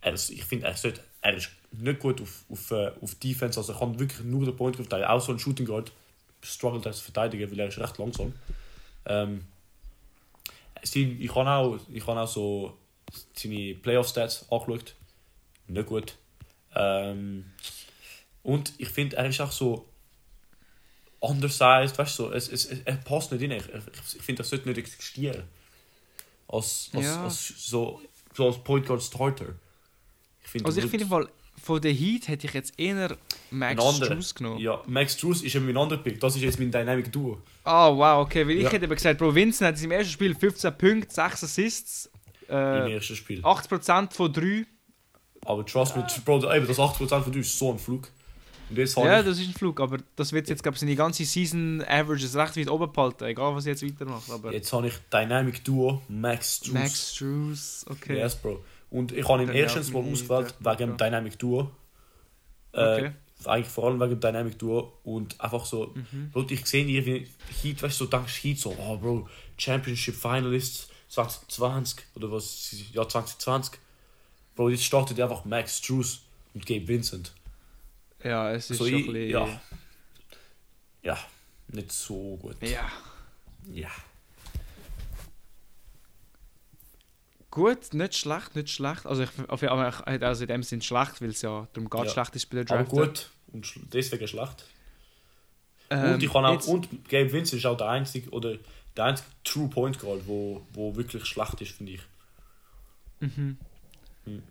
Er ist, ich finde, er, sollte- er ist nicht gut auf, auf, äh, auf Defense, also er kann wirklich nur den Point verteidigen. Auch so ein Shooting Guard struggelt er zu verteidigen, weil er ist recht langsam. Ähm, ich habe auch, ich habe auch so seine Playoff-Stats angeschaut. Nicht gut. Ähm, und ich finde, er ist auch so undersized, weißt du, so, es, es, es, er passt nicht rein. Ich, ich, ich finde, er sollte nicht existieren. Als, als, Ja. als, so, so als Point Guard Starter. Ich finde, Also ich finde im Fall, von der Heat hätte ich jetzt eher Max. Strus genommen. Ja, Max Drews ist eben mein anderer Pick. Das ist jetzt mein Dynamic Duo. Ah, wow, okay. Weil ich Ja. hätte eben gesagt, Bro, Vincent hat seinem ersten Spiel 15 Punkte, 6 Assists, Im äh, ersten Spiel. 80% von 3. Aber trust me, Bro, das 80% von dir ist so ein Flug. Ja, ich... das ist ein Flug, aber das wird jetzt, glaube ich, seine ganze Season Averages recht weit oben behalten, egal was ich jetzt weitermache. Aber Jetzt habe ich Dynamic Duo Max Drews. Max Strus, okay. Yes, Bro. Und ich habe ihn erstens mal ausgewählt wegen ja. Dynamic Duo. Äh, Okay. Eigentlich vor allem wegen Dynamic Duo. Und einfach so, Mhm. Bro, ich sehe irgendwie Heat, weißt du, so denkst Heat so, oh Bro, Championship Finalists 2020 oder was, ja 2020. Bro, jetzt startet einfach Max Drews und Gabe Vincent. Ja, es ist So, ich, ein bisschen... ja. Ja, nicht so gut. ja. Ja. Gut, nicht schlecht, nicht schlecht. Also, ich, aber also in dem Sinn schlecht, weil es ja darum geht, Ja. schlecht ist bei der Aber Draft. gut und deswegen schlecht. Ähm, und ich kann auch, und Gabe Vincent ist auch der einzige oder der einzige True Point Guard, wo, wo wirklich schlecht ist, finde ich. Mhm. Hm.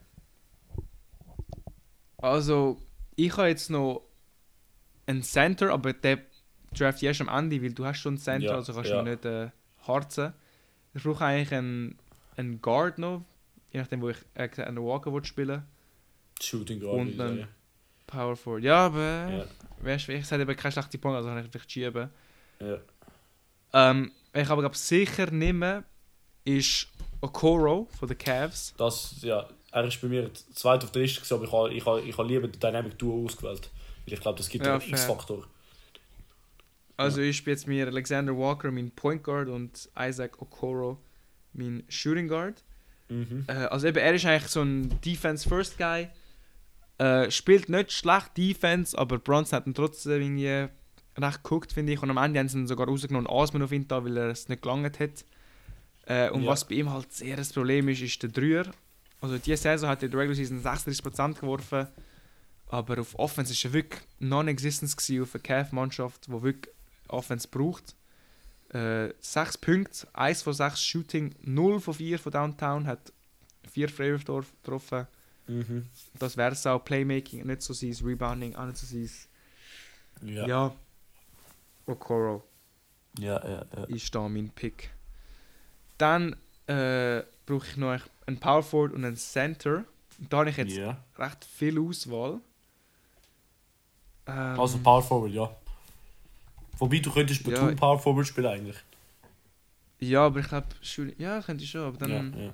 Also, ich habe jetzt noch einen Center, aber der draft erst am Ende, weil du hast schon einen Center, Ja, also kannst ja. du nicht äh, harzen. Ich brauche eigentlich einen, einen Guard noch, je nachdem, wo ich äh, einen Walker spielen Shooting Guard. Und dann- sagen. Power Forward. Ja, aber Ja. ich sage eben keine schlechte Punkt, also kann ich vielleicht schieben. Ja. Ähm, ich aber glaub, sicher nehme, ist Okoro von den Cavs. Das, ja, er ist bei mir zweit auf der Liste, aber ich habe ich habe, ich habe lieber den Dynamic Duo ausgewählt. Weil ich glaube, das gibt Ja, einen. X-Faktor. Also ich bin jetzt mir Alexander Walker, mein Point Guard, und Isaac Okoro, mein Shooting Guard. Mhm. Äh, also eben, er ist eigentlich so ein Defense-First Guy. Äh, spielt nicht schlecht Defense, aber Bronson hat ihn trotzdem irgendwie recht geguckt, finde ich. Und am Ende haben sie ihn sogar rausgenommen und Asman auf ihn da, weil er es nicht gelangt hat. Äh, und Ja. was bei ihm halt sehr das Problem ist, ist der Dreier. Also diese Saison hat er in der Regular Season 36% geworfen, aber auf Offense ist er wirklich non-existent gewesen auf eine Cavs-Mannschaft, die wirklich Offense braucht. Äh, 6 Punkte, 1 von 6 Shooting, 0 von 4 von Downtown, hat 4 Freiwürfe getroffen. Mhm. Das wäre es auch. Playmaking nicht so sein, Rebounding auch nicht so sein. Ja. Ja. Ja. Okoro Ja, ja, ja. ist da mein Pick. Dann äh, brauche ich noch einen Power Forward und einen Center. Da habe ich jetzt Ja. recht viel Auswahl. Ähm, Also Power Forward, ja. Wobei du könntest Ja. Batum Power Forward spielen eigentlich. ja, aber ich glaube, ja, könnte ich schon. Aber dann, ja, ja.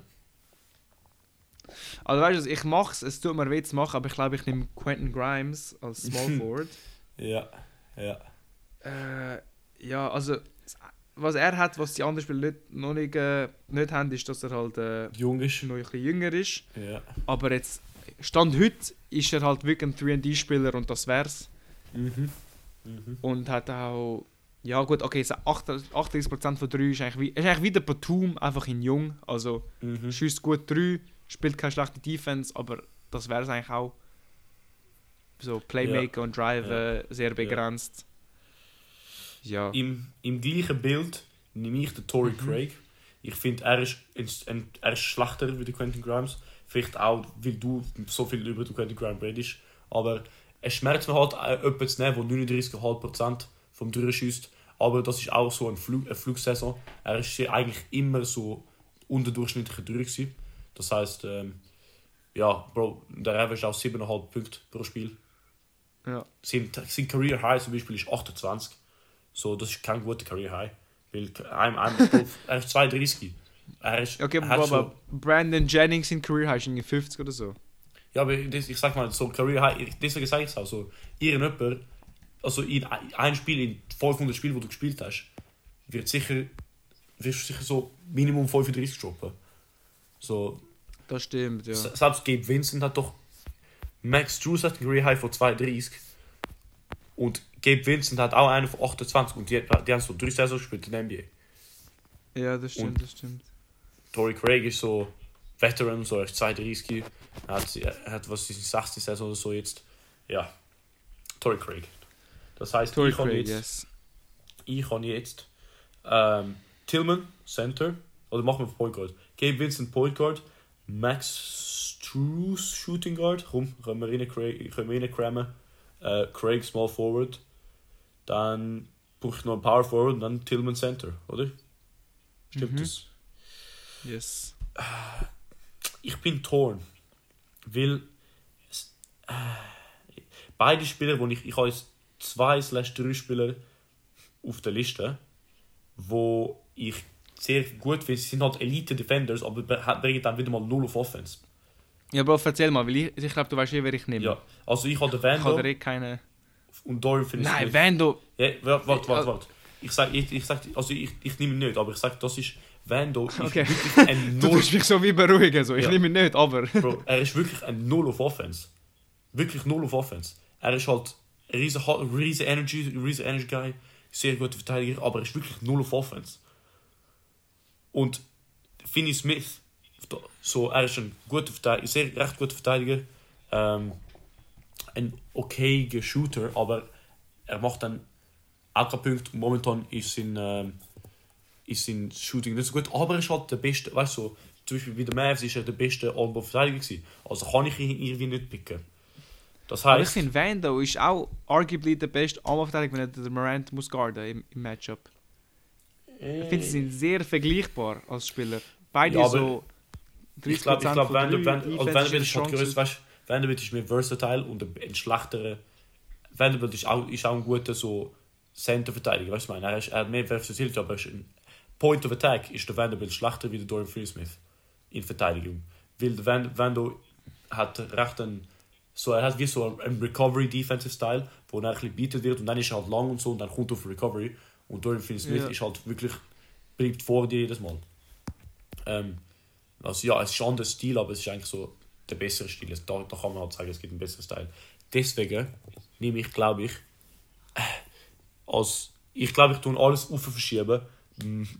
Also weißt du, ich mache es, es tut mir weh zu machen, aber ich glaube, ich nehme Quentin Grimes als Small Forward. Ja, ja. Äh, ja, also was er hat, was die anderen Spieler nicht, noch nicht, äh, nicht haben, ist, dass er halt äh, Jung ist. noch ein bisschen jünger ist. Ja. Aber jetzt, Stand heute, ist er halt wirklich ein 3D-Spieler und das wär's. Mhm. Mhm. Und hat auch, ja gut, okay, so 38% 38% von 3 ist eigentlich, wie, ist eigentlich Batum, einfach in jung. Also Mhm. schießt gut 3, spielt keine schlechte Defense, aber das wäre es eigentlich auch. So Playmaker und Drive äh, sehr begrenzt. Ja. Im, Im gleichen Bild nehme ich den Tory Mhm. Craig. Ich finde, er ist, ein, er ist schlechter wie der Quentin Grimes. Vielleicht auch, weil du so viel über den Quentin Grimes redest. Aber es schmerzt mir halt, äh, jemanden zu nehmen, der 39,5% vom Dürren schießt. Aber das ist auch so ein Flug, eine Flugsaison. Er ist eigentlich immer so unterdurchschnittlicher Dürre. Das heisst, ähm, ja, Bro, der Average ist auch 7,5 Punkte pro Spiel. ja. Sein, sein Career High zum Beispiel ist 28. So, das ist kein guter Career High. Weil ein, ein, er ist 32. Er ist, Okay, er aber, aber Brandon Jennings in Career High ist irgendwie 50 oder so. Ja, aber das, ich sag mal, so Career High, deswegen sage ich es auch so. Irgendjemand, also in ein Spiel, in 500 Spielen, wo du gespielt hast, wird sicher, wirst du sicher so Minimum 35 droppen. So, Das stimmt, ja. Selbst Gabe Vincent hat doch. Max Drews hat einen Career High von 32. Und Gabe Vincent hat auch einen von 28. Und die, die haben so drei Saisons gespielt in der NBA. Ja, das stimmt, Und- das stimmt. Tory Craig ist so Veteran, so ist 32. Er hat, er hat was ist die 60 Saison oder so jetzt. Ja. Tory Craig. Das heißt, Tory ich habe Craig, jetzt, yes. ich habe jetzt ähm, Tillman, Center. Oder machen wir Point Guard. Gabe Vincent, Point Guard. Max Struess, Shooting Guard. Wir rein, Craig, wir reinkrammen. Äh, Craig, Small Forward. Dann brauche ich noch einen Power Forward und dann Tillman Center, oder? Stimmt Mhm. das? Yes. Ich bin torn. Weil äh, beide Spieler, wo ich, ich habe jetzt zwei slash drei Spieler auf der Liste, wo ich sehr gut finde. Sie sind halt Elite Defenders, aber be- bringen dann wieder mal null auf Offense. Ja, Bro, erzähl mal, weil ich, ich glaube, du weißt eh, wer ich nehme. Ja, also ich habe den Ich habe eh keine... und Dorian finde Nein, Vando... Ja, warte, warte, Ja. warte. warte. Ich sag, ich, ich sag, also ich, ich nehme ihn nicht, aber ich sag, das ist Vando ist Okay. wirklich ein Du Null. tust mich so wie beruhigen, so. ich Ja. nehme ihn nicht, aber... Bro, er ist wirklich ein Null auf Offense. Wirklich Null auf Offense. Er ist halt riesen, riesen Energy, riesen Energy Guy, sehr guter Verteidiger, aber er ist wirklich Null auf Offense. Und Finney Smith, so, er ist ein guter Verteidiger, sehr recht guter Verteidiger, ähm, ein okayer Shooter, aber er macht dann auch keinen Punkt. Momentan ist sein, ähm, ist sein Shooting nicht so gut, aber er ist halt der beste, weißt du, zum Beispiel bei den Mavs ist er der beste All-Verteidiger gewesen. Also kann ich ihn irgendwie nicht picken. Das Aber ich heißt, finde, Vando ist auch arguably der beste Armverteidiger, wenn er den Morant muss guarden im, im Matchup. Ich finde, sie sind sehr vergleichbar als Spieler. Beide Ja, so 30% ich glaube, ich glaub, von Defense Vanderbilt ist ist halt Vanderbilt ist mehr versatile und ein, schlechterer. Vanderbilt ist auch, ist auch ein guter so Center-Verteidiger, weißt du, ich meine, er, ist, er hat mehr Versatility, aber er ein Point of Attack ist der Vanderbilt schlechter wie der Dorian Finney-Smith in Verteidigung. Weil der Van, Vando hat recht ein, so, er hat wie so ein Recovery Defensive Style, wo er ein bisschen bietet wird und dann ist er halt lang und so und dann kommt er auf Recovery und Dorian Finney-Smith Ja. ist halt wirklich, bleibt vor dir jedes Mal. Ähm, also ja, es ist ein anderer Stil, aber es ist eigentlich so der bessere Stil. Es- Da, da kann man halt sagen, es gibt einen besseren Style. Deswegen nehme ich, glaube ich, äh, als ich glaube, ich tue alles auf verschieben.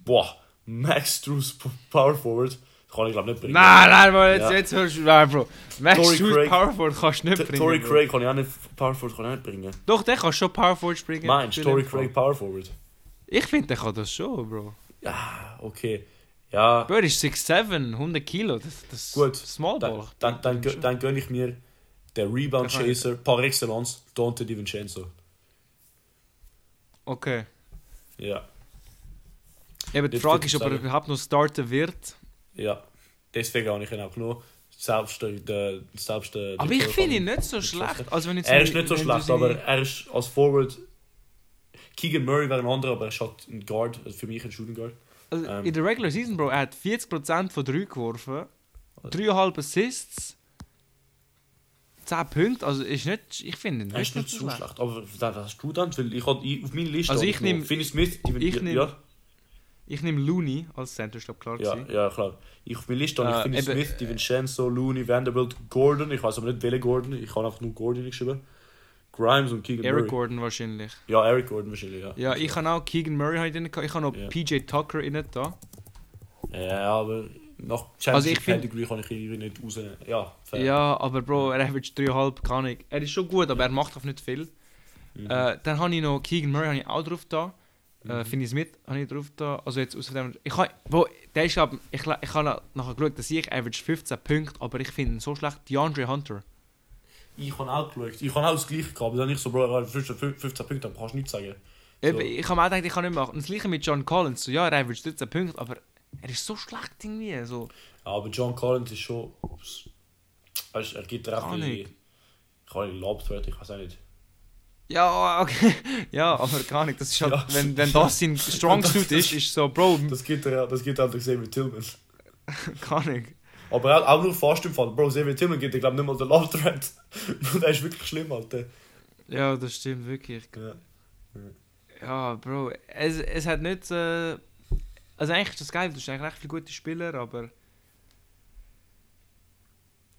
Boah, Max Drews Power Forward kann ich glaube nicht bringen. Nein, nein, Bro, jetzt, Ja. jetzt hörst du, nein, Bro. Max Tory Shoes Craig. Powerford kannst du nicht T- bringen. Tory. Craig kann ich auch nicht Power Forward kann ich nicht bringen. Doch, der kann schon Powerford springen. Meinst du Tory. Craig Power Forward? Ich finde, der kann das schon, Bro. Ja, okay. Ja, Bro, ist 6'7", 100 Kilo. Das, das Gut. Small dann, Ball. dann, dann, dann gönne ich mir den Rebound Chaser par excellence, Dante DiVincenzo. Okay. Ja, Eben, die Frage ist, ob er überhaupt noch starten wird. ja. Deswegen habe ich ihn auch genommen. Selbst der, der, selbst der Aber ich finde ihn nicht so schlecht. Also wenn jetzt Er ist nicht so schlecht, aber er ist als Forward. Keegan Murray wäre ein anderer, aber er ist halt ein Guard, also für mich ein Shooting Guard. Also ähm, in der Regular Season, Bro, er hat 40% von 3 geworfen, 3,5 Assists, 10 Punkte. Also ist nicht, ich finde ihn Er ist nicht so schlecht, aber was hast du dann? Weil ich habe auf meiner Liste. Also ich noch nehm- Finney Smith, die, ich nehm- ja, Ich nehme Looney als Center, ist glaub klar ja, gewesen. ja, klar. Ich auf meiner Liste habe ich Äh, Finney Smith, DiVincenzo, Looney, Vanderbilt, Gordon. Ich weiß aber nicht welcher Gordon. Ich habe einfach nur Gordon geschrieben. Grimes und Keegan Eric Murray. Gordon wahrscheinlich. Ja, Eric Gordon wahrscheinlich, ja. Ja, ich habe auch Keegan Murray halt drin. Ich habe noch Ja. PJ Tucker in da. Ja, aber nach Also Champions ich find- Pedigree kann ich ihn nicht rausnehmen. Ja, fair. Ja, aber Bro, er average 3,5, kann ich. Er ist schon gut, aber er macht auch nicht viel. Mhm. Äh, dann habe ich noch Keegan Murray ich auch drauf da. Äh, Mhm. Finney Smith habe ich drauf da. Also jetzt aus dem. Ich habe, Bro, der ist glaub, ich, ich habe nachher geschaut, dass ich average 15 Punkte, aber ich finde ihn so schlecht. DeAndre Hunter. Ich habe auch geschaut. Ich habe auch das gleiche gehabt. Aber dann nicht so, Bro, er hat 15, 15 Punkte, dann kannst du nichts sagen. So. Ich habe mir auch gedacht, ich kann nicht machen. Das gleiche mit John Collins. So, ja, er average 13 Punkte, aber er ist so schlecht irgendwie. So. Aber John Collins ist schon. Weißt, du, er gibt Kann ein ich. kann nicht Lobthread, ich weiß auch nicht. Ja, okay. ja, aber gar nicht. Das ist halt, Ja. wenn, wenn das sein Strong Suit ist, ist so, Bro, Das gibt er das gibt er auch Xavier Tillman. gar nicht. Aber auch, auch nur fast im Fall. Bro, Xavier Tillman gibt dir, glaube ich, nicht mal den Lobthread. Und der ist wirklich schlimm, Alter. Ja, das stimmt wirklich. Ja. Ja, Bro, es, es hat nicht. Äh, also eigentlich ist das geil, du hast eigentlich recht viele gute Spieler, aber.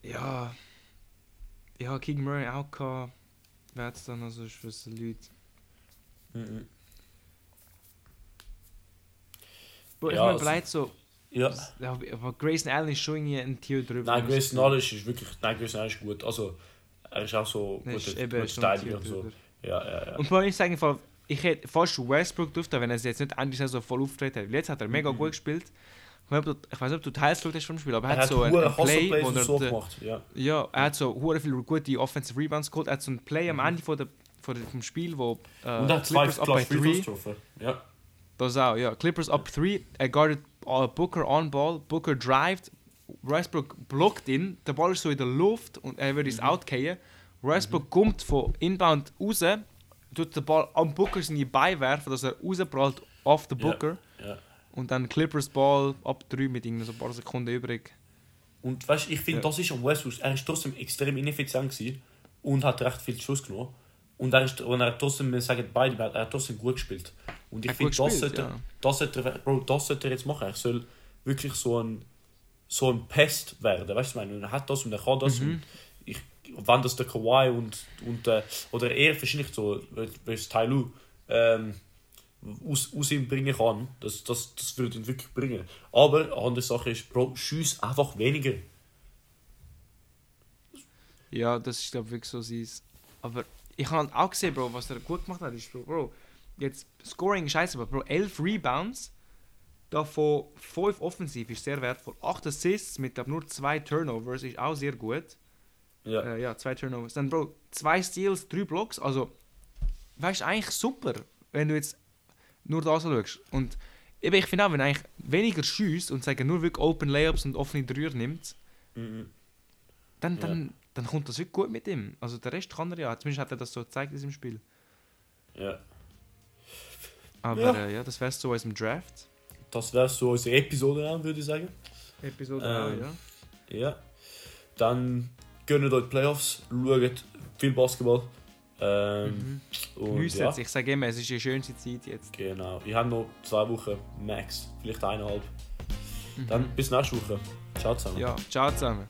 Ja. Ja, Keegan Murray auch gehabt. Wer hat es dann also für so Leute? Mhm. Bro, ich Ja, mir also- so. Ja. Ja, aber Grayson Allen ist schon irgendwie ein Tier drüber. Nein, Grayson sagen. Allen ist wirklich. Nein, Grayson Allen ist gut. Also, er ist auch so ein Verteidiger und so. drüber. Ja, ja, ja. Und allem, ich sage im Fall, ich hätte fast Westbrook drauf, wenn er jetzt nicht Ende der Saison voll auftreten hätte. Jetzt hat er mega Mhm. gut gespielt. Ich weiß nicht, ob du- ich weiß nicht, ob du Teils geschaut hast vom Spiel, aber er hat hat so ein, hohe ein Play, wo er so gemacht. Ja. Ja, er hat so hure viele gute Offensive Rebounds geholt. Er hat so ein Play am Ende von der, von der, vom Spiel, wo äh, Und er hat zwei Clippers up by Clutch Free 3. getroffen. Ja. Das auch, ja. Clippers up 3. Er guarded uh, Booker on ball. Booker drived. Westbrook blockt ihn. Der Ball ist so in der Luft und er würde es Mhm. outgehen. Westbrook kommt von inbound raus, tut den Ball am Booker seine Beine werfen, dass er rausprallt auf den Ja. Booker. ja. Und dann Clippers Ball ab 3 mit irgendwie so ein paar Sekunden übrig. Und weißt, ich finde, Ja. das ist am Westbrook. Er ist trotzdem extrem ineffizient gewesen und hat recht viel Schuss genommen. Und er, ist, und er hat trotzdem, wir sagen beide, er hat trotzdem gut gespielt. Und ich finde, das, sollte, ja. das, sollte, er- Bro, das sollte er jetzt machen. Er soll wirklich so ein, so ein Pest werden. Weißt du, ich meine? Er hat das und er kann das. Mhm. Und ich, wenn das der Kawhi und, und äh, oder er wahrscheinlich so, wie es Tai Lu, ähm, aus, aus ihm bringen kann, das, das, das würde ihn wirklich bringen. Aber eine andere Sache ist, Bro, schieß einfach weniger. Ja, das ist glaube ich wirklich so sein. Aber ich habe auch gesehen, Bro, was er gut gemacht hat, ist, Bro, Bro jetzt Scoring scheiße, aber Bro, 11 Rebounds, davon 5 offensiv ist sehr wertvoll. 8 Assists mit glaub, nur 2 Turnovers ist auch sehr gut. Ja. Äh, ja, 2 Turnovers. Dann, Bro, 2 Steals, 3 Blocks, also, weißt du, eigentlich super, wenn du jetzt nur das schaust. Und eben, ich finde auch, wenn er eigentlich weniger schießt und sagen nur wirklich Open Layups und offene Dreier nimmt, Mhm. dann, Ja. dann, dann kommt das wirklich gut mit ihm. Also der Rest kann er ja. Zumindest hat er das so gezeigt in seinem Spiel. Ja. Aber Ja. äh, ja das wäre so aus dem Draft. Das wäre so unsere Episode, auch, würde ich sagen. Episode Ähm, ja. Ja. Dann gönnt euch die Playoffs, schaut viel Basketball. Ähm, Mhm. ja, es. Ich sage immer, es ist die schönste Zeit jetzt. genau. Ich habe noch zwei Wochen max, vielleicht eineinhalb. Mhm. Dann bis nächste Woche. Ciao zusammen. Ja, ciao zusammen.